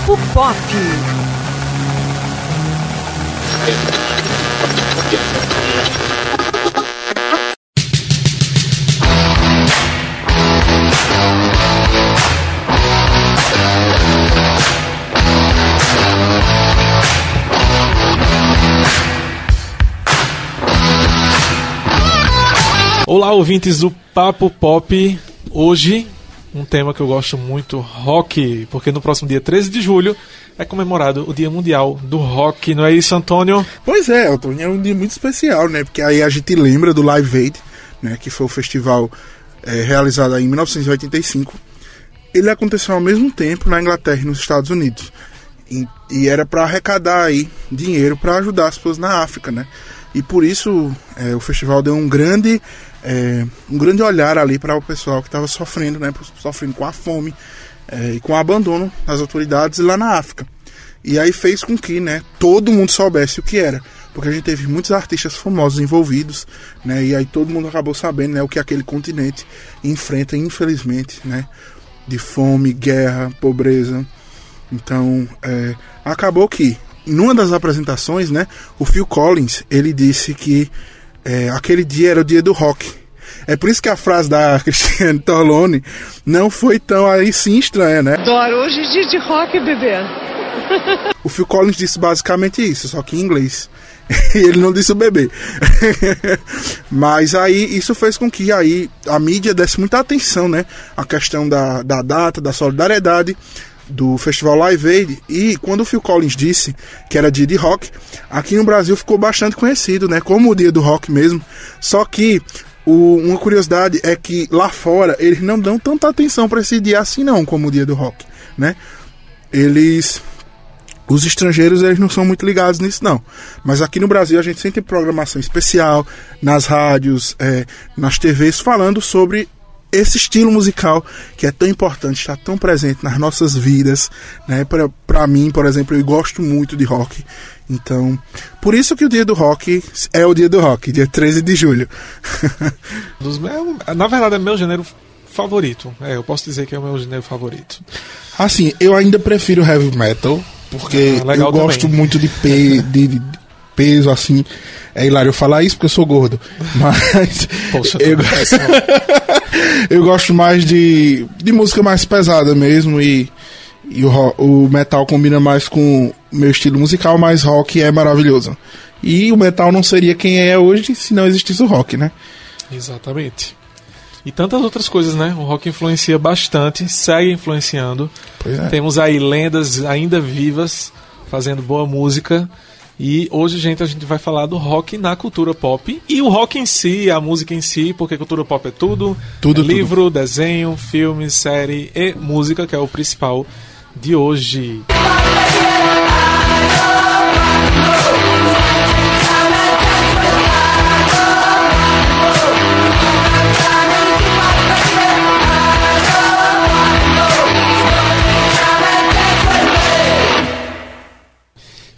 Papo Pop. Olá, ouvintes do Papo Pop. Hoje, um tema que eu gosto muito, rock, porque no próximo dia 13 de julho é comemorado o Dia Mundial do Rock, não é isso, Antônio? Pois é, Antônio, é um dia muito especial, né? Porque aí a gente lembra do Live Aid, né? Que foi o festival é, realizado em 1985. Ele aconteceu ao mesmo tempo na Inglaterra e nos Estados Unidos. E, e era para arrecadar aí dinheiro para ajudar as pessoas na África, né? E por isso é, o festival deu um grande é, um grande olhar ali para o pessoal que estava sofrendo, né, sofrendo com a fome é, e com o abandono das autoridades lá na África. E aí fez com que né, todo mundo soubesse o que era, porque a gente teve muitos artistas famosos envolvidos, né, e aí todo mundo acabou sabendo né, o que aquele continente enfrenta, infelizmente, né, de fome, guerra, pobreza. Então, é, acabou que, numa das apresentações, né, o Phil Collins ele disse que é, aquele dia era o dia do rock. É por isso que a frase da Cristiane Torlone não foi tão aí sim estranha, né? Adoro, hoje é dia de rock, bebê. o Phil Collins disse basicamente isso, só que em inglês. ele não disse o bebê. Mas aí isso fez com que aí a mídia desse muita atenção, né? A questão da, da data, da solidariedade do Festival Live Aid e quando o Phil Collins disse que era dia de rock, aqui no Brasil ficou bastante conhecido, né, como o dia do rock mesmo. Só que o, uma curiosidade é que lá fora eles não dão tanta atenção para esse dia assim não, como o dia do rock, né? Eles os estrangeiros eles não são muito ligados nisso não, mas aqui no Brasil a gente sempre tem programação especial nas rádios, é, nas TVs falando sobre esse estilo musical que é tão importante, está tão presente nas nossas vidas, né? Para mim, por exemplo, eu gosto muito de rock. Então, por isso que o dia do rock é o dia do rock, dia 13 de julho. Na verdade, é meu gênero favorito. É, eu posso dizer que é o meu gênero favorito. Assim, eu ainda prefiro heavy metal, porque ah, eu gosto também. muito de, pe de, de peso, assim. É hilário eu falar isso porque eu sou gordo. Mas. Poxa, eu, eu gosto mais de, de música mais pesada mesmo. E, e o, o metal combina mais com meu estilo musical, mas rock é maravilhoso. E o metal não seria quem é hoje se não existisse o rock, né? Exatamente. E tantas outras coisas, né? O rock influencia bastante, segue influenciando. É. Temos aí lendas ainda vivas fazendo boa música. E hoje, gente, a gente vai falar do rock na cultura pop. E o rock em si, a música em si, porque cultura pop é tudo. Tudo, é livro, tudo. desenho, filme, série e música, que é o principal de hoje.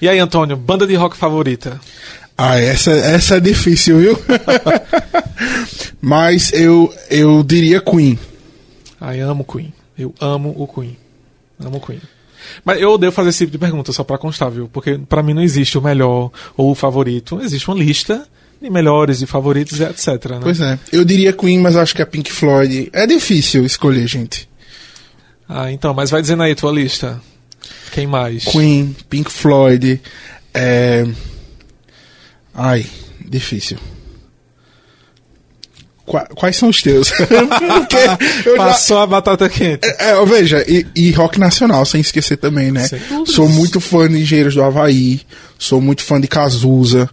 E aí, Antônio, banda de rock favorita? Ah, essa, essa é difícil, viu? Mas eu, eu diria Queen. Ah, eu amo Queen. Eu amo o Queen. Amo o Queen. Mas eu odeio fazer esse tipo de pergunta, só pra constar, viu? Porque para mim não existe o melhor ou o favorito. Existe uma lista de melhores e favoritos, etc. Né? Pois é. Eu diria Queen, mas acho que a Pink Floyd. É difícil escolher, gente. Ah, então, mas vai dizendo aí tua lista. Quem mais? Queen, Pink Floyd. É... Ai, difícil. Quais são os teus? Passou já... a batata quente. É, é, veja, e, e, rock nacional, sem esquecer também, né? Sou muito fã de Engenheiros do Havaí, sou muito fã de Cazuza,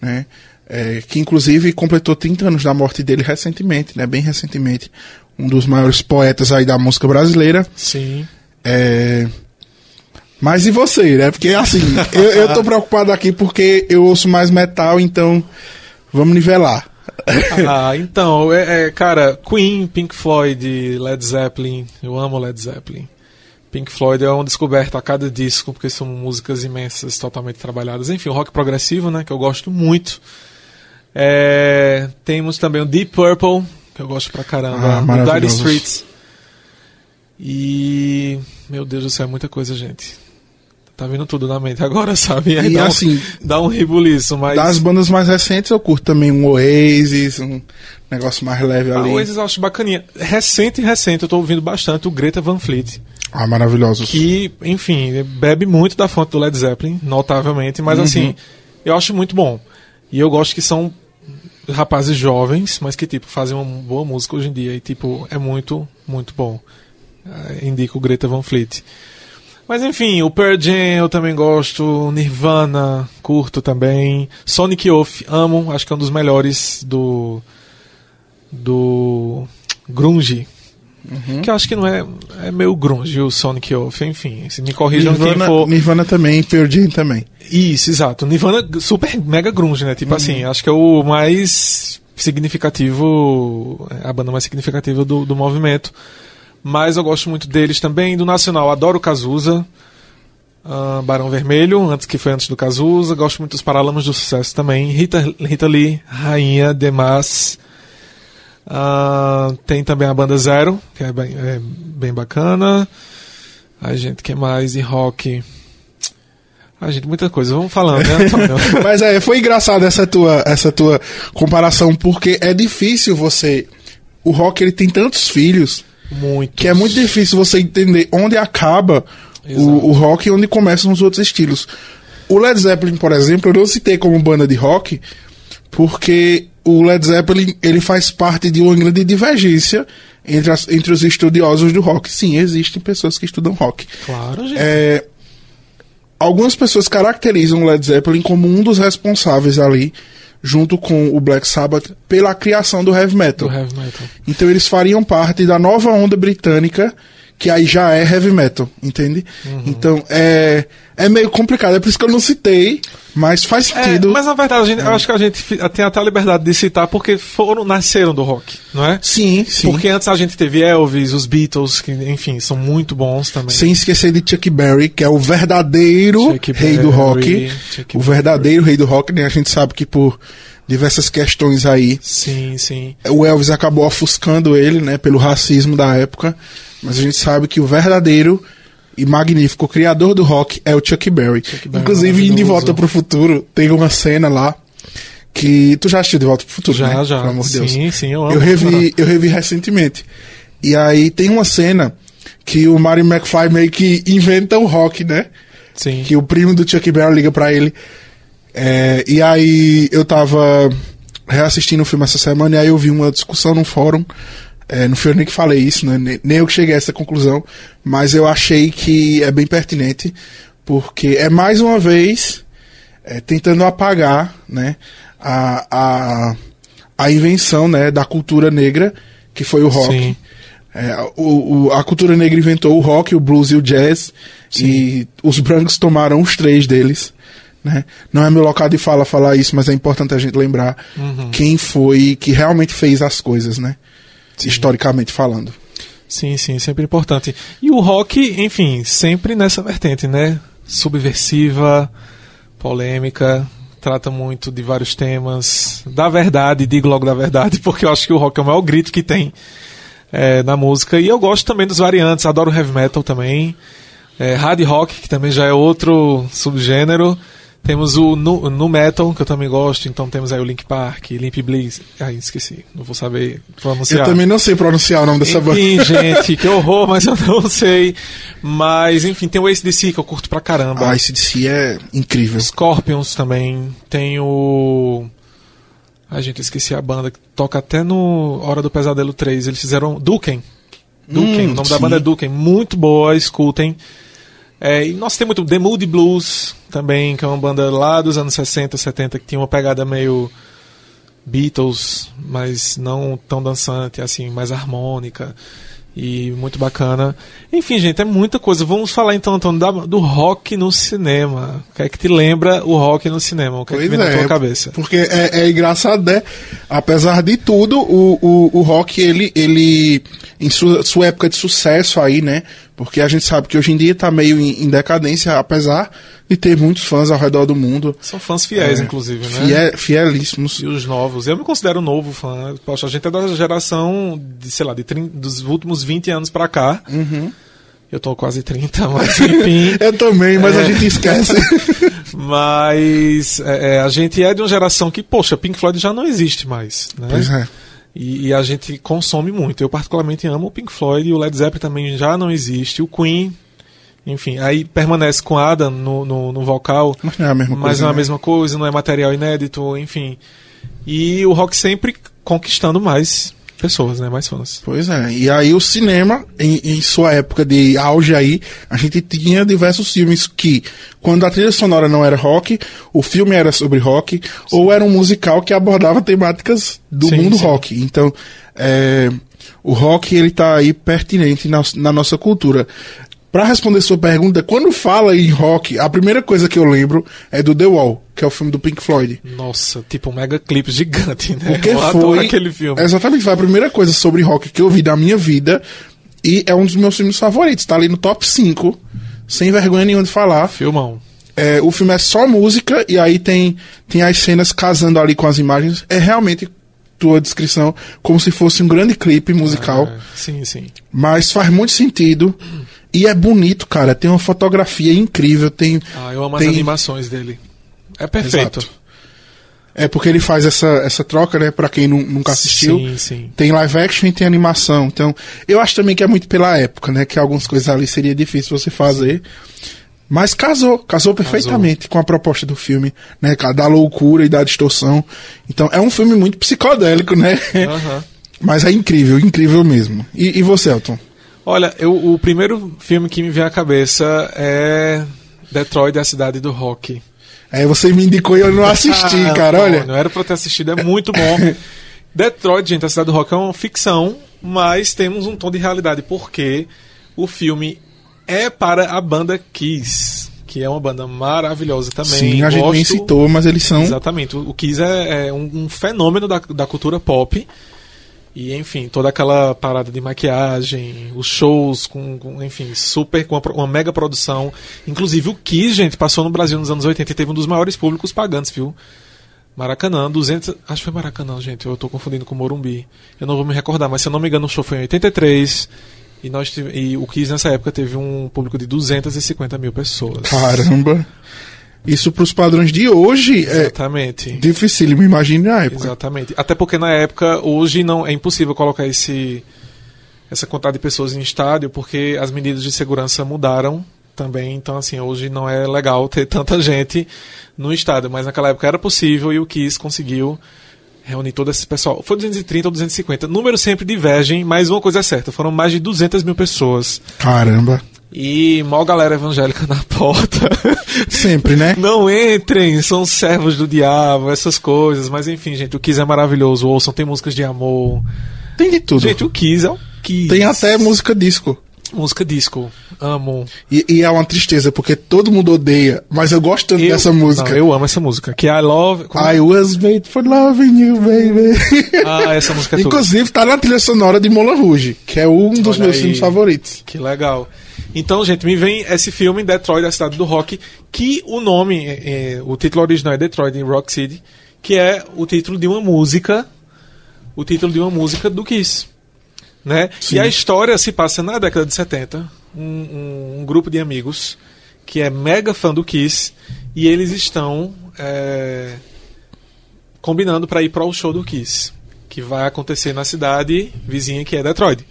né? É, que inclusive completou 30 anos da morte dele recentemente, né? Bem recentemente. Um dos maiores poetas aí da música brasileira. Sim. É, mas e você, né? Porque assim, eu, eu tô preocupado aqui porque eu ouço mais metal, então vamos nivelar. ah, então, é, é, cara, Queen, Pink Floyd, Led Zeppelin, eu amo Led Zeppelin. Pink Floyd é uma descoberta a cada disco, porque são músicas imensas, totalmente trabalhadas. Enfim, o rock progressivo, né, que eu gosto muito. É, temos também o Deep Purple, que eu gosto pra caramba. Ah, o Dire Streets. E. Meu Deus do céu, é muita coisa, gente. Tá vindo tudo na mente agora, sabe? Aí e dá assim, um, dá um ribuliço, mas... Das bandas mais recentes eu curto também um Oasis, um negócio mais leve ali. Ah, Oasis eu acho bacaninha. Recente recente eu tô ouvindo bastante o Greta Van Fleet. Ah, maravilhosos. Que, enfim, bebe muito da fonte do Led Zeppelin, notavelmente, mas Uhum. assim, eu acho muito bom. E eu gosto que são rapazes jovens, mas que, tipo, fazem uma boa música hoje em dia. E, tipo, é muito, muito bom. Eh, indico o Greta Van Fleet. Mas enfim, o Pearl Jam eu também gosto, Nirvana, curto também, Sonic Youth, amo, acho que é um dos melhores do do grunge. Uhum. Que eu acho que não é é meio grunge o Sonic Youth, enfim, se me corrijam quem Nirvana, for. Nirvana também, Pearl Jam também. Isso, exato. Nirvana super mega grunge, né? Uhum. Tipo assim, acho que é o mais significativo, a banda mais significativa do, do movimento. Mas eu gosto muito deles também. Do Nacional, adoro Cazuza. ah, Barão Vermelho, antes que foi antes do Cazuza. Gosto muito dos Paralamas do Sucesso também. Rita, Rita Lee, Rainha, Demas. Ah, tem também a banda Zero, que é bem, é bem bacana. A gente, que mais? E rock. A gente, muita coisa. Vamos falando, né? Mas é, foi engraçado essa tua, essa tua comparação, porque é difícil você. O rock ele tem tantos filhos que é muito difícil você entender onde acaba o, o rock e onde começam os outros estilos. O Led Zeppelin, por exemplo, eu não citei como banda de rock, porque o Led Zeppelin ele faz parte de uma grande divergência entre, as- entre os estudiosos do rock. Sim, existem pessoas que estudam rock. Claro, gente. É, algumas pessoas caracterizam o Led Zeppelin como um dos responsáveis ali, junto com o Black Sabbath, pela criação do heavy metal. do heavy metal. Então eles fariam parte da nova onda britânica, que aí já é heavy metal, entende? Uhum. Então é, é meio complicado, é por isso que eu não citei, mas faz É, sentido. mas na verdade, gente- eu acho que a gente tem até a liberdade de citar porque foram, nasceram do rock, não é? Sim, sim. Porque antes a gente teve Elvis, os Beatles, que, enfim, são muito bons também. Sem esquecer de Chuck Berry, que é o verdadeiro Chuck rei do Berry, rock. Chuck o verdadeiro rei do rock, né? A gente sabe que por diversas questões aí, Sim, sim. o Elvis acabou ofuscando ele, né? Pelo racismo da época. Mas a gente sabe que o verdadeiro e magnífico criador do rock é o Chuck Berry. Berry Inclusive, em De. Volta pro Futuro, tem uma cena lá que. Tu já assistiu De Volta pro Futuro? Já, né? já. Pelo amor de Deus. Sim, sim, eu amo. Eu revi, eu revi recentemente. E aí tem uma cena que o Marty McFly meio que inventa o rock, né? Sim. Que o primo do Chuck Berry liga pra ele. É, e aí eu tava reassistindo o filme essa semana e aí eu vi uma discussão no fórum. É, não fui eu nem que falei isso, né? nem, eu que cheguei a essa conclusão, mas eu achei que é bem pertinente, porque é mais uma vez é, tentando apagar né, a, a, a invenção né, da cultura negra, que foi o rock. Sim. É, o, o- a cultura negra inventou o rock, o blues e o jazz, e os brancos tomaram os três deles. Né? Não é meu local de fala falar isso, mas é importante a gente lembrar quem foi que realmente fez as coisas, né? Historicamente falando. Sim, sim, sempre importante. E o rock, enfim, sempre nessa vertente, né? Subversiva, polêmica, trata muito de vários temas. Da verdade, digo logo da verdade, porque eu acho que o rock é o maior grito que tem é, na música. E eu gosto também dos variantes, adoro heavy metal também. É, hard rock, que também já é outro subgênero. Temos o nu, nu metal, que eu também gosto, então temos aí o Link Park, Limp Bizkit. Ai, esqueci, não vou saber pronunciar. Eu também não sei pronunciar o nome dessa banda. Enfim, gente, que horror, mas eu não sei. Mas, enfim, tem o ACDC que eu curto pra caramba. Ah, esse DC é incrível. Scorpions também. Tem o. Ai, gente, esqueci a banda que toca até no Hora do Pesadelo 3. Eles fizeram. Duken. Duken, Hum, o nome da sim. banda é Duken. Muito boa, escutem. É, e nós tem muito The Moody Blues também, que é uma banda lá dos anos 60, 70, que tinha uma pegada meio Beatles, mas não tão dançante, assim, mais harmônica e muito bacana. Enfim, gente, é muita coisa. Vamos falar então, Antônio, da- do rock no cinema. O que é que te lembra o rock no cinema? O que é que vem na tua cabeça? Porque é, é engraçado, né? Apesar de tudo, o, o, o rock, ele, ele em sua, sua época de sucesso aí, né? Porque a gente sabe que hoje em dia tá meio em, em decadência, apesar de ter muitos fãs ao redor do mundo. São fãs fiéis, É, inclusive, né? Fiel, fielíssimos. E os novos. Eu me considero novo fã. Poxa, a gente é da geração, de, sei lá, de 30 dos últimos 20 anos pra cá. Uhum. Eu tô quase 30, mas enfim. eu também, mas é... a gente esquece. mas é, é, a gente é de uma geração que, poxa, Pink Floyd já não existe mais. Né? Pois é. E, e, a gente consome muito. Eu particularmente amo o Pink Floyd e o Led Zeppelin também já não existe. O Queen, enfim, aí permanece com Adam no, no, no vocal. Mas não é a mesma mas coisa. não é a né? mesma coisa, não é material inédito, enfim. E o rock sempre conquistando mais pessoas, né? Mais fãs. Pois é. E aí o cinema, em, em, sua época de auge aí, a gente tinha diversos filmes que, quando a trilha sonora não era rock, o filme era sobre rock, sim. ou era um musical que abordava temáticas do sim, mundo sim. rock. Então, é, o rock ele tá aí pertinente na, na nossa cultura. Para responder sua pergunta, quando fala em rock, a primeira coisa que eu lembro é do The Wall, que é o filme do Pink Floyd. Nossa, tipo um mega clipe gigante, né? Porque foi aquele filme. Exatamente, foi a primeira coisa sobre rock que eu vi da minha vida e é um dos meus filmes favoritos, tá ali no top 5, sem vergonha nenhuma de falar. Filmão. É, o filme é só música e aí tem, tem as cenas casando ali com as imagens. É realmente tua descrição como se fosse um grande clipe musical. Ah, sim, sim. Mas faz muito sentido. E é bonito, cara. Tem uma fotografia incrível. Tem, ah, eu amo tem... as animações dele. É perfeito. Exato. É porque ele faz essa, essa troca, né? Pra quem nunca assistiu. Sim, sim. Tem live action e tem animação. Então, eu acho também que é muito pela época, né? Que algumas coisas ali seria difícil você fazer. Mas casou, casou perfeitamente casou. com a proposta do filme, né? Da loucura e da distorção. Então, é um filme muito psicodélico, né? Uhum. Mas é incrível, incrível mesmo. E, e você, Elton? Olha, eu, o primeiro filme que me vem à cabeça é Detroit, a cidade do rock. É, você me indicou e eu não assisti, ah, cara, não, olha. Não era pra ter assistido, é muito bom. Detroit, gente, a cidade do rock é uma ficção, mas temos um tom de realidade, porque o filme é para a banda Kiss, que é uma banda maravilhosa também. Sim, a Gosto... gente nem citou, mas eles são. Exatamente, o Kiss é, é um, um, fenômeno da, da cultura pop. E, enfim, toda aquela parada de maquiagem, os shows com, com enfim, super, com uma, uma, mega produção. Inclusive o Kiss, gente, passou no Brasil nos anos 80 e teve um dos maiores públicos pagantes, viu? Maracanã, 200, acho que foi Maracanã, gente, eu tô confundindo com Morumbi. Eu não vou me recordar, mas se eu não me engano o show foi em 83 e, nós tive, e o Kiss nessa época teve um público de 250 mil pessoas. Caramba! Isso para os padrões de hoje Exatamente. é dificílimo, imagine na época. Exatamente. Até porque na época, hoje não é impossível colocar esse essa quantidade de pessoas em estádio, porque as medidas de segurança mudaram também. Então, assim, hoje não é legal ter tanta gente no estádio, mas naquela época era possível e o Kiss conseguiu reunir todo esse pessoal. Foi 230 ou 250. Números sempre divergem, mas uma coisa é certa: foram mais de 200 mil pessoas. Caramba! E mal galera evangélica na porta. Sempre, né? Não entrem, são servos do diabo, essas coisas. Mas enfim, gente, o Kiss é maravilhoso. Ouçam, tem músicas de amor. Tem de tudo. Gente, o Kiss é o Kiss. Tem até música disco. Música disco. Amo. E, e, é uma tristeza, porque todo mundo odeia, mas eu gosto tanto eu, dessa música. Não, eu amo essa música. Que I love. Como... I was made for loving you, baby. Ah, essa música é Inclusive, tá na trilha sonora de Moulin Rouge, que é um dos Olha meus aí. filmes favoritos. Que legal. Então, gente, me vem esse filme Detroit, a cidade do rock, que o nome, é, é, o título original é Detroit in Rock City, que é o título de uma música, o título de uma música do Kiss. Né? E a história se passa na década de 70. Um, um, um, grupo de amigos que é mega fã do Kiss e eles estão é, combinando para ir para o show do Kiss, que vai acontecer na cidade vizinha que é Detroit.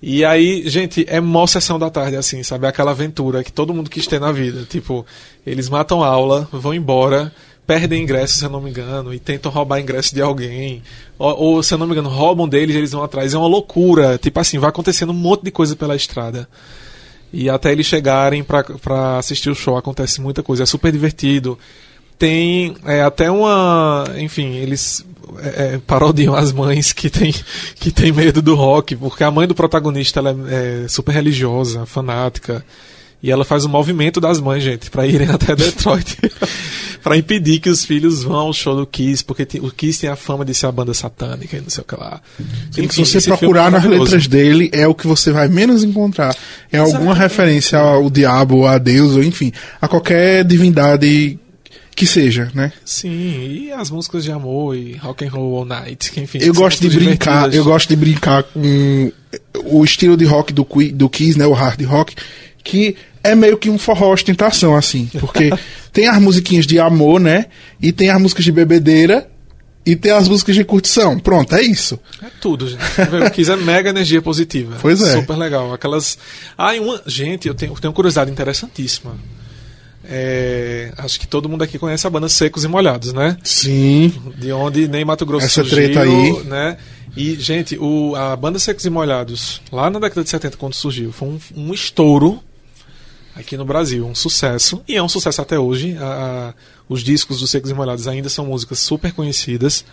E aí, gente, é mó sessão da tarde, assim, sabe? Aquela aventura que todo mundo quis ter na vida. Tipo, eles matam aula, vão embora, perdem ingresso, se eu não me engano, e tentam roubar ingresso de alguém. Ou, ou, se eu não me engano, roubam deles eles vão atrás. É uma loucura. Tipo assim, vai acontecendo um monte de coisa pela estrada. E até eles chegarem para assistir o show, acontece muita coisa. É super divertido. Tem é, até uma. Enfim, eles é, é, parodiam as mães que tem, que tem medo do rock, porque a mãe do protagonista ela é, é super religiosa, fanática. E ela faz o movimento das mães, gente, para irem até Detroit. para impedir que os filhos vão ao show do Kiss, porque tem, o Kiss tem a fama de ser a banda satânica e não sei o que lá. Enfim, se você procurar nas letras dele, é o que você vai menos encontrar. É alguma referência ao diabo, a Deus, ou enfim, a qualquer divindade que seja, né? Sim, e as músicas de amor e rock and roll all night, enfim. Eu gosto de brincar, eu gosto de brincar com o estilo de rock do, do Kiss, né, o hard rock, que é meio que um forró ostentação, assim, porque tem as musiquinhas de amor, né, e tem as músicas de bebedeira, e tem as músicas de curtição. Pronto, é isso. É tudo, gente. O Kiss é mega energia positiva. Pois é. Super legal. Aquelas. Ah, uma... Gente, eu tenho, eu tenho uma curiosidade interessantíssima. É, acho que todo mundo aqui conhece a banda Secos e Molhados, né? Sim. De onde nem Mato Grosso Essa surgiu, treta aí. né? E, gente, o, a banda Secos e Molhados, lá na década de 70, quando surgiu, foi um, um estouro aqui no Brasil, um sucesso, e é um sucesso até hoje. A, a, os discos dos Secos e Molhados ainda são músicas super conhecidas.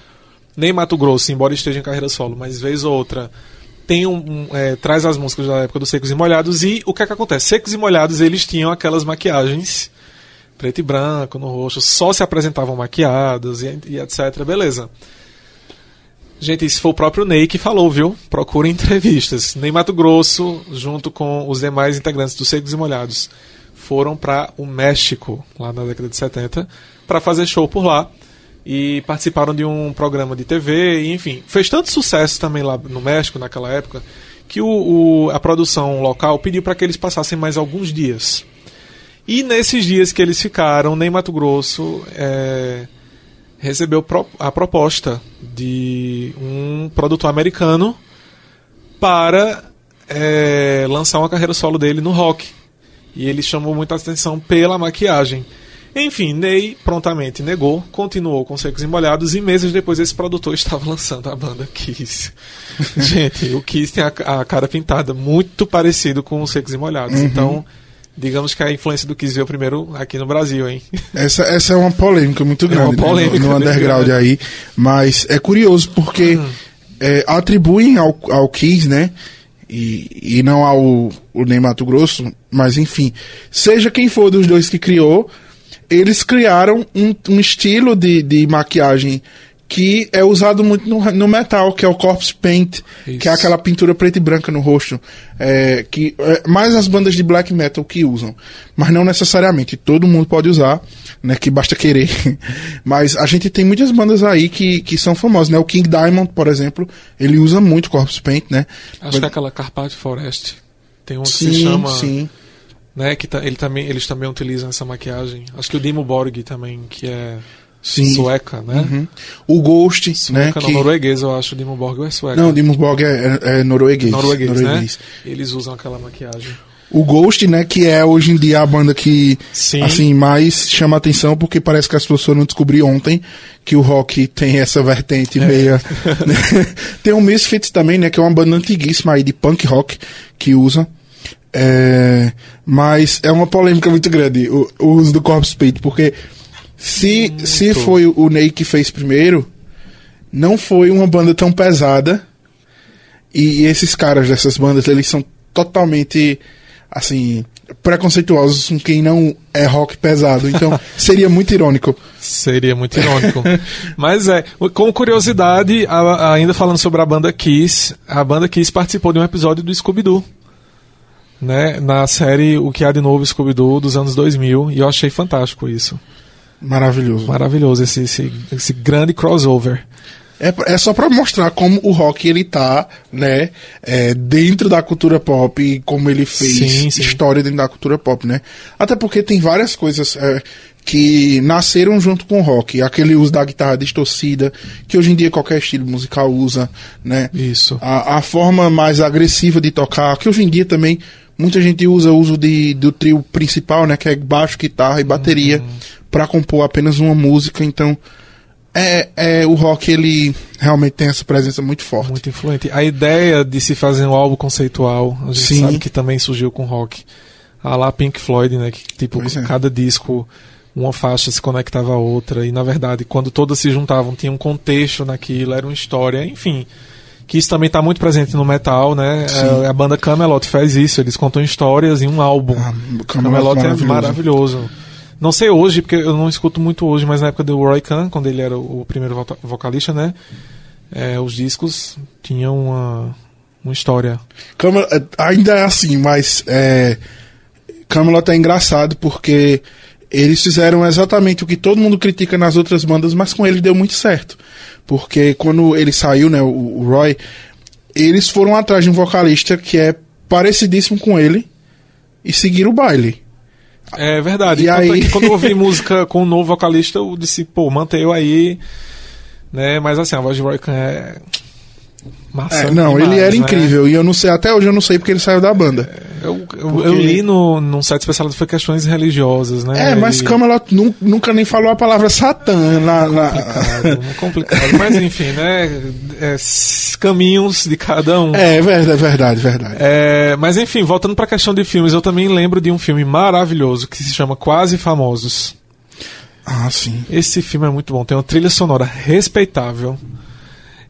Nem Mato Grosso, embora esteja em carreira solo, mas vez ou outra tem um, um é, traz as músicas da época dos Secos e Molhados e o que é que acontece? Secos e Molhados eles tinham aquelas maquiagens preto e branco, no rosto, só se apresentavam maquiados e, e etc. Beleza. Gente, isso foi o próprio Ney que falou, viu? Procura entrevistas. Ney Mato Grosso, junto com os demais integrantes dos Secos e Molhados, foram para o México, lá na década de 70, para fazer show por lá. E participaram de um programa de TV, e, enfim. Fez tanto sucesso também lá no México, naquela época, que o, o a produção local pediu para que eles passassem mais alguns dias. E nesses dias que eles ficaram, nem Mato Grosso é, recebeu a proposta de um produtor americano para é, lançar uma carreira solo dele no rock. E ele chamou muita atenção pela maquiagem. Enfim, Ney prontamente negou, continuou com Secos e Molhados e meses depois esse produtor estava lançando a banda Kiss. Gente, o Kiss tem a, a, cara pintada muito parecido com os Secos e Molhados. Uhum. Então, digamos que a influência do Kiss veio primeiro aqui no Brasil, hein? Essa, essa é uma polêmica muito grande é uma polêmica né, no, no underground grande. aí, mas é curioso porque uhum. é, atribuem ao, ao Kiss, né? E, e não ao o Ney Mato Grosso, mas enfim, seja quem for dos dois que criou, eles criaram um, um estilo de, de maquiagem que é usado muito no, no, metal, que é o corpse paint, Isso. que é aquela pintura preta e branca no rosto, é, que é, mais as bandas de black metal que usam, mas não necessariamente todo mundo pode usar, né, que basta querer. mas a gente tem muitas bandas aí que, que são famosas, né? O King Diamond, por exemplo, ele usa muito corpse paint, né? Acho mas... que é aquela Carpath Forest tem um que sim, se chama sim. né, que tá, ele também eles também utilizam essa maquiagem. Acho que o Dimo Borg também, que é Sim. Sueca, né? Uhum. O Ghost, né? Sueca, né? Que... norueguês, eu acho. Dimmu Borg é sueca. Não, Dimmu Borg é, é, é norueguês. Norueguês, norueguês, né? Eles usam aquela maquiagem. O Ghost, né, que é hoje em dia a banda que Sim. assim mais chama atenção porque parece que as pessoas não descobriram ontem que o rock tem essa vertente é. meia. Né? tem o Misfits também, né, que é uma banda antiguíssima aí de punk rock que usa. É, mas é uma polêmica muito grande o, o uso do Corpse Paint, porque se, se foi o Ney que fez primeiro, não foi uma banda tão pesada. E esses caras dessas bandas, eles são totalmente, assim, preconceituosos com quem não é rock pesado. Então, seria muito irônico. Seria muito irônico. Mas é, com curiosidade, a, ainda falando sobre a banda Kiss, a banda Kiss participou de um episódio do Scooby-Doo. Né, na série O que há de novo Scooby-Doo dos anos 2000, e eu achei fantástico isso. Maravilhoso. Maravilhoso esse, esse, esse grande crossover. É, é só para mostrar como o rock ele tá, né, é, dentro da cultura pop e como ele fez sim, sim. história dentro da cultura pop, né? Até porque tem várias coisas é, que nasceram junto com o rock, aquele uso da guitarra distorcida, que hoje em dia qualquer estilo musical usa, né? Isso. A, a forma mais agressiva de tocar, que hoje em dia também muita gente usa o uso de, do trio principal, né, que é baixo, guitarra e bateria. Uhum para compor apenas uma música, então é, é, o rock ele realmente tem essa presença muito forte. Muito influente. A ideia de se fazer um álbum conceitual, a gente Sim. sabe que também surgiu com rock. A lá Pink Floyd, né, que tipo é. cada disco uma faixa se conectava a outra e na verdade quando todas se juntavam tinha um contexto naquilo, era uma história, enfim. Que isso também está muito presente no metal, né? É, a banda Camelot faz isso, eles contam histórias em um álbum. Ah, Camelot, Camelot é maravilhoso. maravilhoso. Não sei hoje, porque eu não escuto muito hoje, mas na época do Roy Khan, quando ele era o primeiro vocalista, né? É, os discos tinham uma, uma história. Camelot, é, ainda é assim, mas é, Camelot é engraçado porque eles fizeram exatamente o que todo mundo critica nas outras bandas, mas com ele deu muito certo. Porque quando ele saiu, né, o, o Roy, eles foram atrás de um vocalista que é parecidíssimo com ele e seguiram o baile. É verdade. E aí... quando eu ouvi música com um novo vocalista, eu disse, pô, mantei aí. Né? Mas assim, a voz de Roy Khan é Massa é, não, demais, ele era né? incrível. E eu não sei, até hoje eu não sei porque ele saiu da banda. É, eu, eu, porque... eu, li no, num site especializado foi questões religiosas, né? É, mas e... Camelot nunca nem falou a palavra Satã na. na... Complicado, complicado. mas enfim, né? É, caminhos de cada um. É, verdade, verdade, verdade. É, mas enfim, voltando pra questão de filmes, eu também lembro de um filme maravilhoso que se chama Quase Famosos. Ah, sim. Esse filme é muito bom, tem uma trilha sonora respeitável.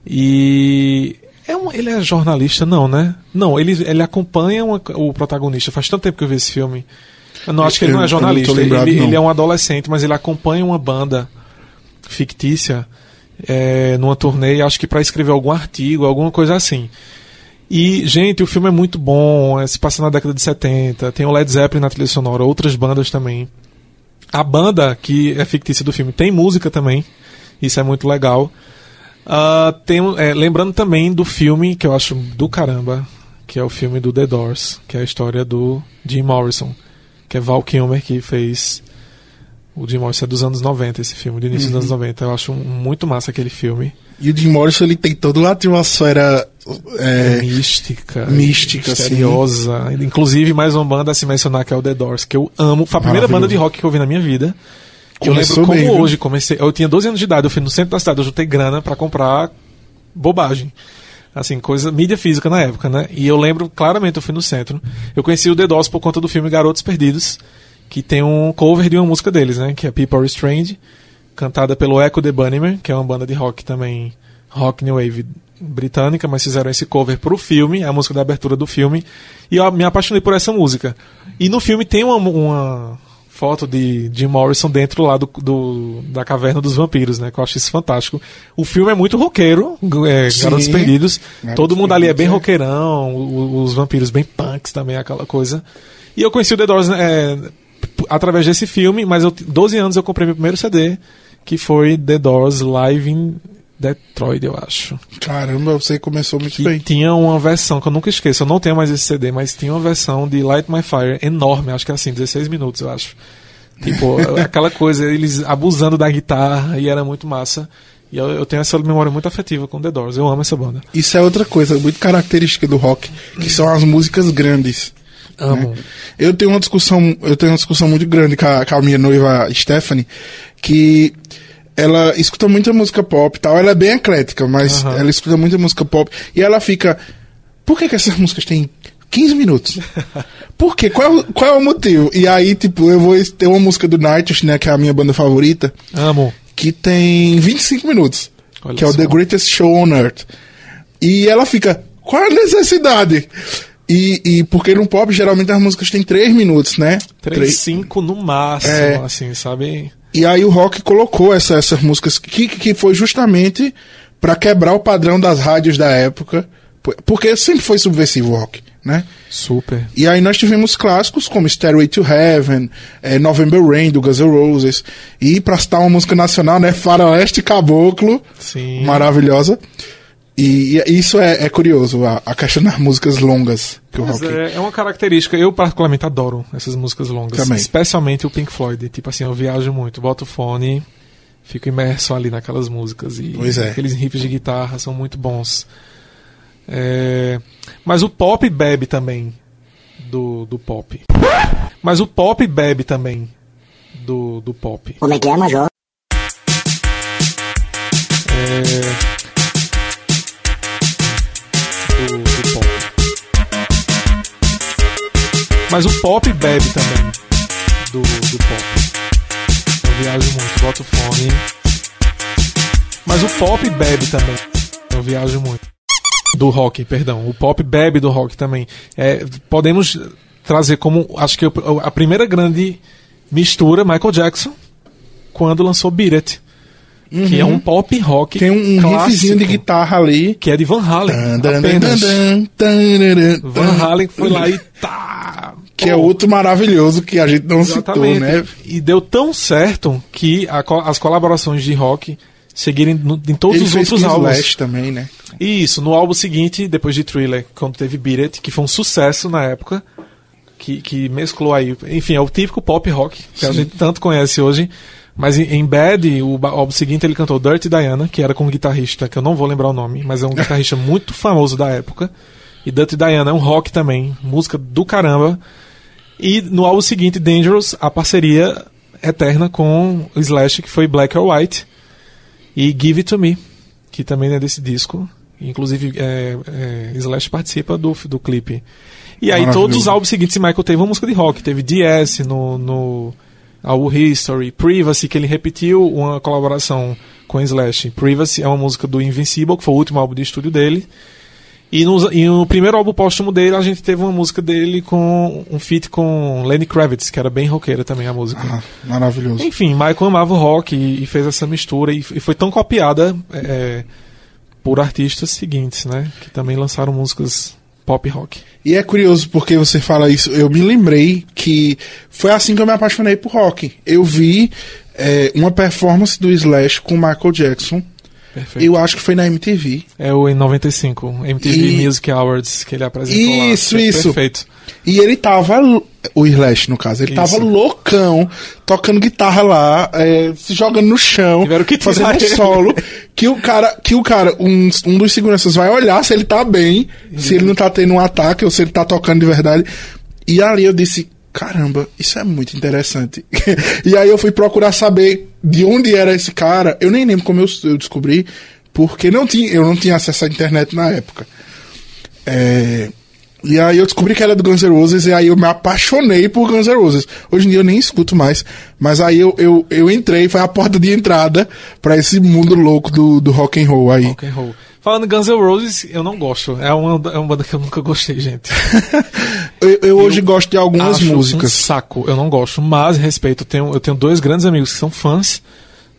E é um, ele é jornalista, não, né? Não, ele, ele acompanha uma, o protagonista. Faz tanto tempo que eu vi esse filme. Eu não acho que ele não é jornalista. Lembrado, ele, ele, é um adolescente, mas ele acompanha uma banda fictícia é, numa turnê, acho que para escrever algum artigo, alguma coisa assim. E, gente, o filme é muito bom, é, se passa na década de 70, tem o Led Zeppelin na trilha sonora, outras bandas também. A banda que é fictícia do filme tem música também, isso é muito legal. Uh, tem, é, lembrando também do filme que eu acho do caramba, que é o filme do The Doors, que é a história do Jim Morrison, que é Val Kilmer que fez. O Jim Morrison é dos anos 90, esse filme, do início uhum. dos anos 90. Eu acho muito massa aquele filme. E o Jim Morrison ele tem toda uma atmosfera é, mística, mística, misteriosa. Assim. Inclusive, mais uma banda a se mencionar que é o The Doors, que eu amo. Foi a primeira banda de rock que eu vi na minha vida. Eu lembro como hoje, comecei. Eu tinha 12 anos de idade, eu fui no centro da cidade, eu juntei grana para comprar bobagem. Assim, coisa, mídia física na época, né? E eu lembro claramente, eu fui no centro. Eu conheci o The Doors por conta do filme Garotos Perdidos, que tem um cover de uma música deles, né? Que é People Are Strange, cantada pelo Echo the Bunnymen, que é uma banda de rock também, rock new wave britânica, mas fizeram esse cover pro filme, a música da abertura do filme, e eu me apaixonei por essa música. E no filme tem uma, uma foto de Jim Morrison dentro lá do, do, da caverna dos vampiros, né? Que eu acho isso fantástico. O filme é muito roqueiro, é, Garotos Perdidos. Garotos Todo mundo ali é bem é. roqueirão, os, os vampiros bem punks também, aquela coisa. E eu conheci o The Doors é, através desse filme, mas eu 12 anos eu comprei meu primeiro CD, que foi The Doors Live in Detroit, eu acho. Caramba, você começou muito que bem. Tinha uma versão que eu nunca esqueço, eu não tenho mais esse CD, mas tinha uma versão de Light My Fire enorme, acho que é assim, 16 minutos, eu acho. Tipo, aquela coisa, eles abusando da guitarra e era muito massa. E eu, eu, tenho essa memória muito afetiva com The Doors, eu amo essa banda. Isso é outra coisa muito característica do rock, que são as músicas grandes. Amo. Né? Eu tenho uma discussão, eu tenho uma discussão muito grande com a, com a minha noiva Stephanie, que ela escuta muita música pop e tal. Ela é bem eclética, mas uhum. ela escuta muita música pop. E ela fica. Por que, que essas músicas têm 15 minutos? Por quê? Qual, qual é o motivo? E aí, tipo, eu vou ter uma música do Nightwish, né? Que é a minha banda favorita. Amo. Que tem 25 minutos. Olha que é o The Greatest Show on Earth. E ela fica. Qual é a necessidade? E, e porque no pop geralmente as músicas têm 3 minutos, né? 3, 5 no máximo, é, assim, sabe? E aí o rock colocou essa, essas músicas que, que foi justamente para quebrar o padrão das rádios da época, porque sempre foi subversivo o rock, né? Super. E aí nós tivemos clássicos como Stairway to Heaven, é, November Rain do Guns N' Roses, e para citar uma música nacional, né, Faroeste Caboclo, Sim. maravilhosa. E, e isso é, é curioso, a, a, questão das músicas longas que o rock... É, é, uma característica, eu particularmente adoro essas músicas longas. Também. Especialmente o Pink Floyd. Tipo assim, eu viajo muito, boto o fone, fico imerso ali naquelas músicas. E pois é. aqueles riffs de guitarra são muito bons. É, mas o pop bebe também do, do pop. Mas o pop bebe também do, do pop. Como é que é, Major? É, Mas o pop bebe também do, do pop. Eu viajo muito, boto fone. Mas o pop bebe também. Eu viajo muito. Do rock, perdão. O pop bebe do rock também. É, podemos trazer como, acho que a primeira grande mistura, Michael Jackson, quando lançou Beat It. Uhum. Que é um pop rock. Tem um, um riffzinho de guitarra ali. Que é de Van Halen. Dan, Van Halen foi lá e tá que é outro maravilhoso que a gente não Exatamente. citou, né? E deu tão certo que a, as colaborações de rock seguirem em todos Ele os outros álbuns. Slash também, né? Isso, no álbum seguinte, depois de Thriller, quando teve Beat It, que foi um sucesso na época, que, que mesclou aí, enfim, é o típico pop rock que Sim. a gente tanto conhece hoje. Mas em, em Bad, o álbum seguinte, ele cantou Dirty Diana, que era com um guitarrista, que eu não vou lembrar o nome, mas é um guitarrista muito famoso da época. E Dirty Diana é um rock também, música do caramba. E no álbum seguinte, Dangerous, a parceria eterna com o Slash, que foi Black or White. E Give It To Me, que também é desse disco. Inclusive, é, é, Slash participa do, do clipe. E aí, todos os álbuns seguintes, Michael teve uma música de rock. Teve DS no, no álbum History, Privacy, que ele repetiu uma colaboração com Slash. Privacy é uma música do Invincible, que foi o último álbum de estúdio dele. E no, e no, primeiro álbum póstumo dele, a gente teve uma música dele com um feat com Lenny Kravitz, que era bem roqueira também a música. Ah, maravilhoso. Enfim, Michael amava o rock e, e fez essa mistura e, e foi tão copiada é, por artistas seguintes, né? Que também lançaram músicas pop rock. E é curioso porque você fala isso. Eu me lembrei que foi assim que eu me apaixonei por rock. Eu vi é, uma performance do Slash com Michael Jackson Perfeito. Eu acho que foi na MTV. É o em 95, MTV e... Music Awards que ele apresentou isso, lá. Isso, isso. Perfeito. E ele tava, o Slash no caso, ele isso. tava loucão, tocando guitarra lá, é, se jogando no chão, que fazendo um solo, que o cara, que o cara, um, um dos seguranças vai olhar se ele tá bem, se ele não tá tendo um ataque ou se ele tá tocando de verdade. E ali eu disse, caramba, isso é muito interessante. e aí eu fui procurar saber de onde era esse cara. Eu nem lembro como eu, eu descobri, porque não tinha, eu não tinha acesso à internet na época. É, e aí eu descobri que era do Guns N' Roses e aí eu me apaixonei por Guns N' Roses. Hoje em dia eu nem escuto mais, mas aí eu, eu, eu entrei, foi a porta de entrada para esse mundo louco do, do rock and roll aí. Rock and roll. Falando Guns N' Roses, eu não gosto. É uma, é uma banda que eu nunca gostei, gente. eu, eu, hoje gosto de algumas músicas. Um saco, eu não gosto, mas respeito. Eu tenho, eu tenho dois grandes amigos que são fãs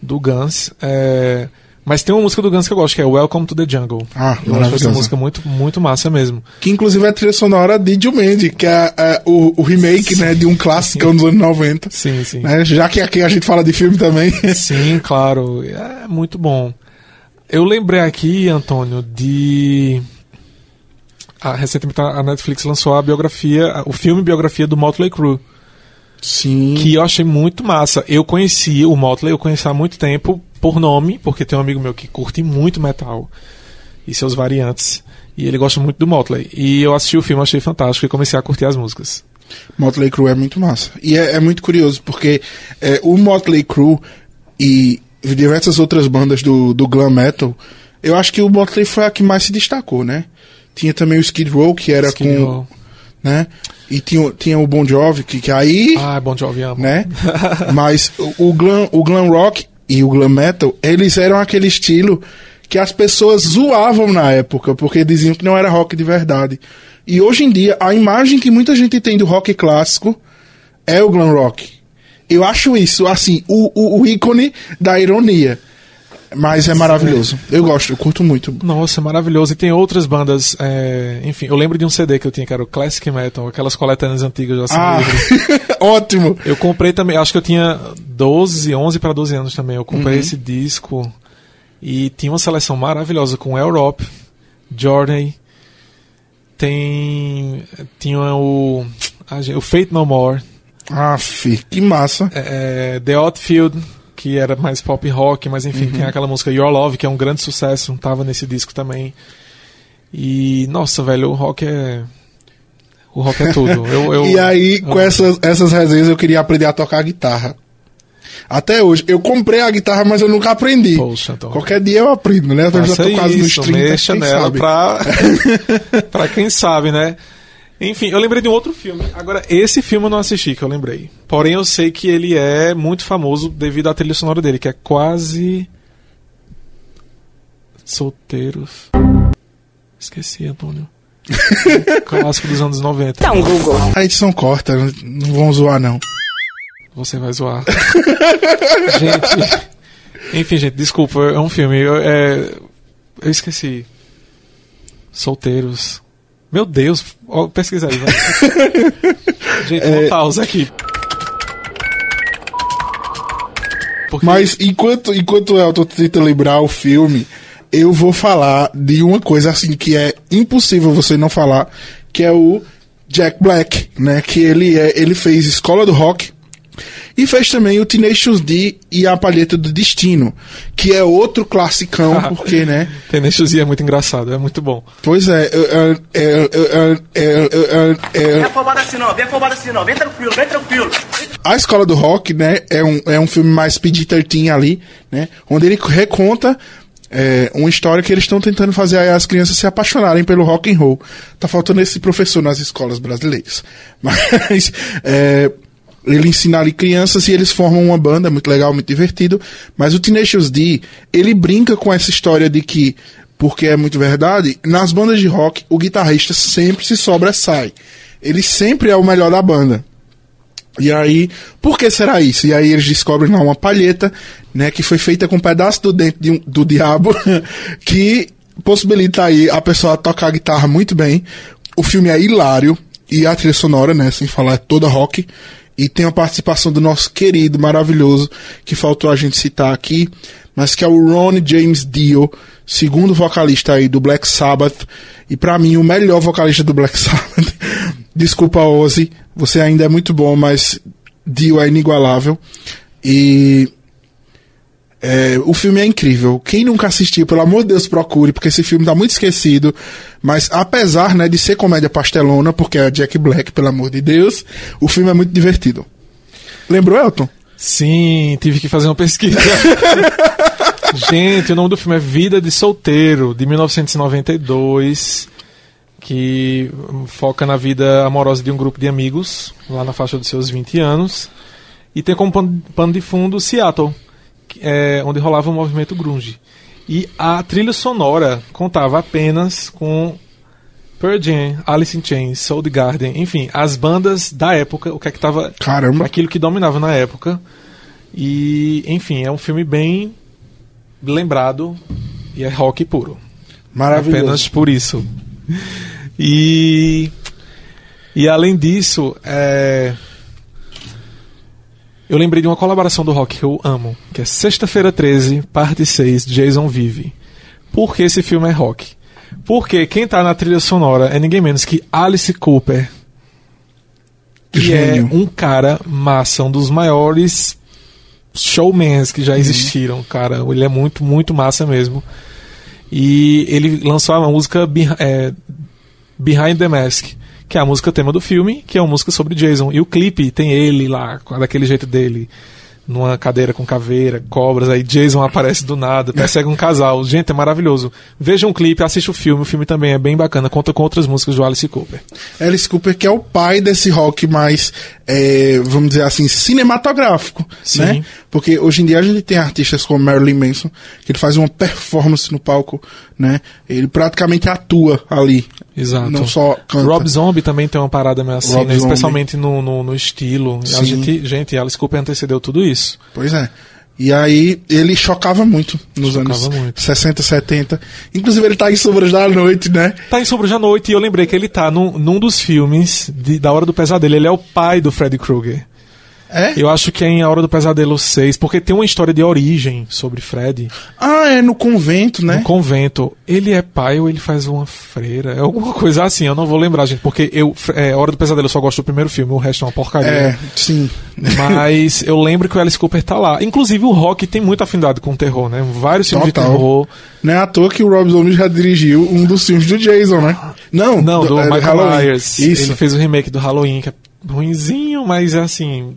do Guns. É, mas tem uma música do Guns que eu gosto, que é Welcome to the Jungle. Ah, eu acho essa música muito, muito massa mesmo. Que inclusive é a trilha sonora de Jumanji, que é, é o, o, remake né, de um clássico dos anos 90. Sim, sim. Né, já que aqui a gente fala de filme também. Sim, claro. É muito bom. Eu lembrei aqui, Antônio, de. Ah, recentemente a Netflix lançou a biografia, o filme biografia do Motley Crue. Sim. Que eu achei muito massa. Eu conheci o Motley, eu conheci há muito tempo por nome, porque tem um amigo meu que curte muito metal e seus variantes. E ele gosta muito do Motley. E eu assisti o filme, achei fantástico e comecei a curtir as músicas. Motley Crue é muito massa. E é, é muito curioso, porque é, o Motley Crue e diversas outras bandas do, do glam metal, eu acho que o Motley foi a que mais se destacou, né? Tinha também o Skid Row, que era Skid com... Né? E tinha, tinha o Bon Jovi, que, que aí... Ah, Bon Jovi amo. Né? Mas o, o, glam, o glam rock e o glam metal, eles eram aquele estilo que as pessoas zoavam na época, porque diziam que não era rock de verdade. E hoje em dia, a imagem que muita gente tem do rock clássico é o glam rock. Eu acho isso, assim, o, o, o ícone da ironia. Mas é maravilhoso. Eu gosto, eu curto muito. Nossa, maravilhoso. E tem outras bandas. É... Enfim, eu lembro de um CD que eu tinha, que era o Classic Metal, aquelas coletâneas antigas assim. Ah, ótimo! Eu comprei também, acho que eu tinha 12, 11 para 12 anos também. Eu comprei uhum. esse disco e tinha uma seleção maravilhosa com Europe, Journey, tem. Tinha o. O Fate No More. Ah, que massa. É, é, The Outfield, que era mais pop rock, mas enfim, uhum. tem aquela música Your Love, que é um grande sucesso, tava nesse disco também. E, nossa, velho, o rock é. O rock é tudo. Eu, eu, e aí, eu... com essas, essas resenhas, eu queria aprender a tocar guitarra. Até hoje. Eu comprei a guitarra, mas eu nunca aprendi. Poxa, então. Qualquer dia eu aprendo, né? Eu já tô quase nos 30, mexa nela sabe. Pra... pra quem sabe, né? Enfim, eu lembrei de um outro filme. Agora, esse filme eu não assisti, que eu lembrei. Porém, eu sei que ele é muito famoso devido à trilha sonora dele, que é quase. Solteiros. Esqueci, Antônio. Clássico dos anos 90. Tá um Google. A edição corta, não vão zoar, não. Você vai zoar. gente. Enfim, gente, desculpa, é um filme. Eu, é, eu esqueci. Solteiros. Meu Deus, pesquisa aí. Gente, é... pausa aqui. Porque... Mas enquanto, enquanto o Elton tenta lembrar o filme, eu vou falar de uma coisa assim que é impossível você não falar, que é o Jack Black, né? Que ele, é, ele fez Escola do Rock, e fez também o Tenacious D e a Palheta do Destino, que é outro classicão, porque, né? Tenacious D é muito engraçado, é muito bom. Pois é. Vem afobado assim não, vem afobado assim não, vem tranquilo, vem tranquilo. A Escola do Rock, né, é um, é um filme mais PG-13 ali, né, onde ele reconta é, uma história que eles estão tentando fazer as crianças se apaixonarem pelo rock and roll. Tá faltando esse professor nas escolas brasileiras. Mas é, ele ensina ali crianças e eles formam uma banda, muito legal, muito divertido. Mas o Tenacious D, ele brinca com essa história de que, porque é muito verdade, nas bandas de rock, o guitarrista sempre se sobressai. Ele sempre é o melhor da banda. E aí, por que será isso? E aí eles descobrem lá uma palheta, né, que foi feita com um pedaço do dente de um, do diabo, que possibilita aí a pessoa tocar a guitarra muito bem. O filme é hilário, e a trilha sonora, né, sem falar, é toda rock. E tem a participação do nosso querido, maravilhoso, que faltou a gente citar aqui, mas que é o Ron James Dio, segundo vocalista aí do Black Sabbath, e para mim o melhor vocalista do Black Sabbath. Desculpa, Ozzy, você ainda é muito bom, mas Dio é inigualável. E é, o filme é incrível. Quem nunca assistiu, pelo amor de Deus, procure, porque esse filme tá muito esquecido. Mas apesar né, de ser comédia pastelona, porque é Jack Black, pelo amor de Deus, o filme é muito divertido. Lembrou, Elton? Sim, tive que fazer uma pesquisa. Gente, o nome do filme é Vida de Solteiro, de 1992, que foca na vida amorosa de um grupo de amigos, lá na faixa dos seus 20 anos, e tem como pano de fundo Seattle, é, onde rolava o movimento grunge. E a trilha sonora contava apenas com Pearl Jam, Alice in Chains, Soundgarden, enfim, as bandas da época, o que é que tava... Caramba! Aquilo que dominava na época. E, enfim, é um filme bem lembrado e é rock puro. Maravilhoso. Apenas por isso. E... E além disso, é eu lembrei de uma colaboração do rock que eu amo, que é Sexta-feira 13, parte 6, Jason Vive. Por que esse filme é rock? Porque quem tá na trilha sonora é ninguém menos que Alice Cooper. Que é Gênio. é um cara massa, um dos maiores showmans que já uhum. existiram, cara. Ele é muito, muito massa mesmo. E ele lançou a música é, Behind the Mask que é a música tema do filme, que é uma música sobre Jason. E o clipe tem ele lá, daquele jeito dele, numa cadeira com caveira, cobras, aí Jason aparece do nada, persegue um casal. Gente, é maravilhoso. Veja um clipe, assista o filme, o filme também é bem bacana, conta com outras músicas do Alice Cooper. Alice Cooper que é o pai desse rock mais, é, vamos dizer assim, cinematográfico, Sim. né? Porque hoje em dia a gente tem artistas como Marilyn Manson, que ele faz uma performance no palco, né? Ele praticamente atua ali. Exato. Não só canta. Rob Zombie também tem uma parada meio assim, né? especialmente no, no, no, estilo. A gente, gente, Alice Cooper antecedeu tudo isso. Pois é. E aí ele chocava muito nos chocava anos muito. 60, 70. Inclusive ele tá em Sombras da Noite, né? Tá em Sombras da Noite e eu lembrei que ele tá num, num dos filmes de, da Hora do Pesadelo. Ele é o pai do Freddy Krueger. É? Eu acho que é em A Hora do Pesadelo 6, porque tem uma história de origem sobre Fred. Ah, é no convento, né? No convento. Ele é pai ou ele faz uma freira? É alguma coisa assim, eu não vou lembrar, gente, porque eu, é, A Hora do Pesadelo eu só gosto do primeiro filme, o resto é uma porcaria. É, sim. Mas eu lembro que o Alice Cooper tá lá. Inclusive o rock tem muita afinidade com o terror, né? Vários filmes Total. de terror. Não é à toa que o Rob Zombie já dirigiu um dos filmes do Jason, né? Não, não do, do é, Michael Myers. Isso. Ele fez o remake do Halloween, que é ruinzinho, mas é assim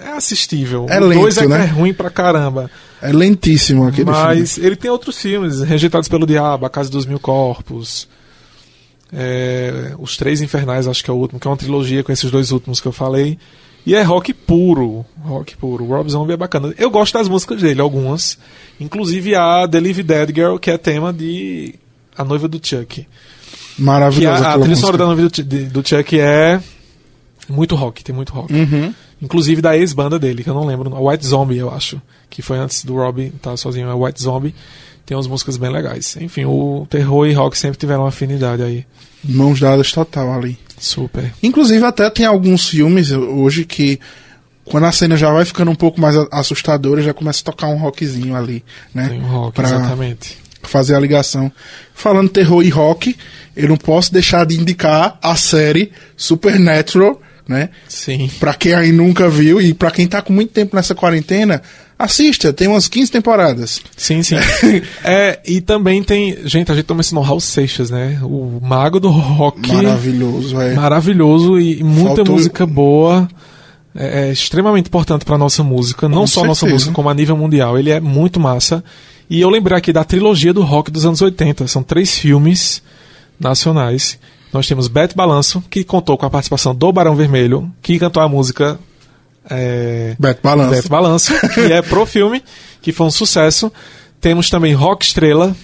é assistível. É o lento, dois é, né? é ruim pra caramba. É lentíssimo aquele Mas filme. ele tem outros filmes, Rejeitados pelo Diabo, A Casa dos Mil Corpos, é, Os Três Infernais, acho que é o último, que é uma trilogia com esses dois últimos que eu falei. E é rock puro, rock puro. O Rob Zombie é bacana. Eu gosto das músicas dele, algumas. Inclusive a The Live Dead Girl, que é tema de A Noiva do Chuck. Maravilhosa. A, a trilha sonora da noiva do, do Chuck é muito rock, tem muito rock. Uhum. Inclusive da ex-banda dele, que eu não lembro. A White Zombie, eu acho. Que foi antes do Robbie estar tá sozinho. A White Zombie. tem umas músicas bem legais. Enfim, o terror e rock sempre tiveram uma afinidade aí. Mãos dadas total ali. Super. Inclusive, até tem alguns filmes hoje que, quando a cena já vai ficando um pouco mais assustadora, já começa a tocar um rockzinho ali, né? Tem um rock, pra exatamente. Fazer a ligação. Falando terror e rock, eu não posso deixar de indicar a série Supernatural, né? Sim. Pra quem aí nunca viu e pra quem tá com muito tempo nessa quarentena, assista, tem umas 15 temporadas. Sim, sim. é, e também tem. Gente, a gente tá mencionou Raul Seixas, né? O mago do rock. Maravilhoso, é. Maravilhoso e, e muita Faltou- música boa. É, é extremamente importante pra nossa música. Não Com só a nossa música, como a nível mundial. Ele é muito massa. E eu lembrei aqui da trilogia do rock dos anos 80. São três filmes nacionais. Nós temos Beto Balanço, que contou com a participação do Barão Vermelho, que cantou a música. É, Beto Balança. Beto Balanço, que é pro filme, que foi um sucesso. Temos também Rock Estrela.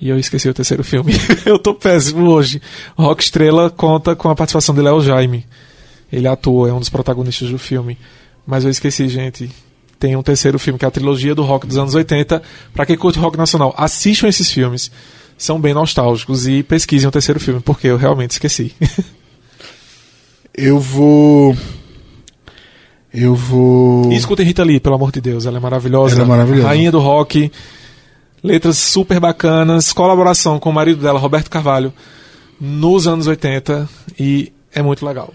E eu esqueci o terceiro filme. eu tô péssimo hoje. Rock Estrela conta com a participação de Léo Jaime. Ele atua, é um dos protagonistas do filme. Mas eu esqueci, gente. Tem um terceiro filme, que é a trilogia do rock dos anos 80. Pra quem curte rock nacional, assistam esses filmes. São bem nostálgicos e pesquisem o terceiro filme, porque eu realmente esqueci. Eu vou. Eu vou. E escutem Rita Lee, pelo amor de Deus, ela é maravilhosa. Ela é maravilhosa. Rainha do rock. Letras super bacanas. Colaboração com o marido dela, Roberto Carvalho, nos anos 80. E é muito legal.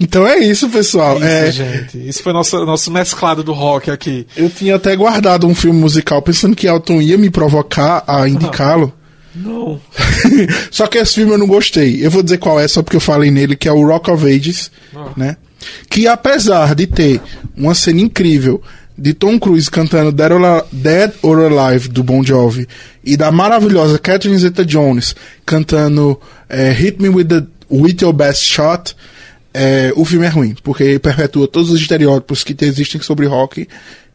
Então é isso, pessoal. Isso, é, gente. Isso foi nosso, nosso mesclado do rock aqui. Eu tinha até guardado um filme musical pensando que Elton ia me provocar a indicá-lo. Não. só que esse filme eu não gostei. Eu vou dizer qual é, só porque eu falei nele, que é o Rock of Ages, Ah. né? Que apesar de ter uma cena incrível de Tom Cruise cantando Dead or, Al- Dead or Alive do Bon Jovi e da maravilhosa Catherine Zeta-Jones cantando eh, Hit Me With, the, with Your Best Shot, eh, o filme é ruim, porque perpetua todos os estereótipos que te- existem sobre rock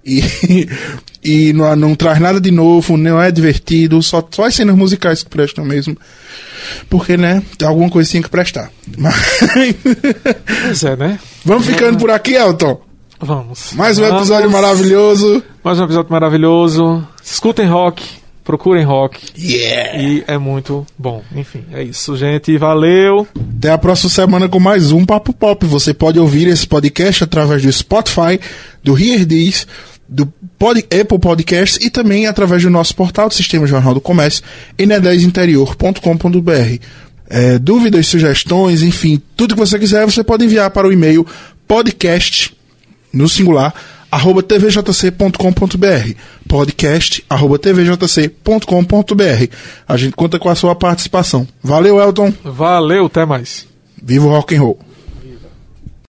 e, e não, não traz nada de novo, não é divertido, só, só as cenas musicais que prestam mesmo. Porque, né, alguma coisa tinha que prestar. Mas, Pois é, né? vamos ficando por aqui, Elton. Vamos. Mais um episódio Vamos. maravilhoso. Mais um episódio maravilhoso. Escutem rock. Procurem rock. Yeah! E é muito bom. Enfim, é isso, gente. Valeu. Até a próxima semana com mais um Papo Pop. Você pode ouvir esse podcast através do Spotify, do This, do Pod- Apple Podcasts e também através do nosso portal do Sistema Jornal do Comércio, n10interior.com.br. É, dúvidas, sugestões, enfim, tudo que você quiser, você pode enviar para o e-mail podcast, no singular, arroba tvjc.com.br podcast, arroba tvjc.com.br A gente conta com a sua participação. Valeu, Elton. Valeu, até mais. Viva o rock and roll.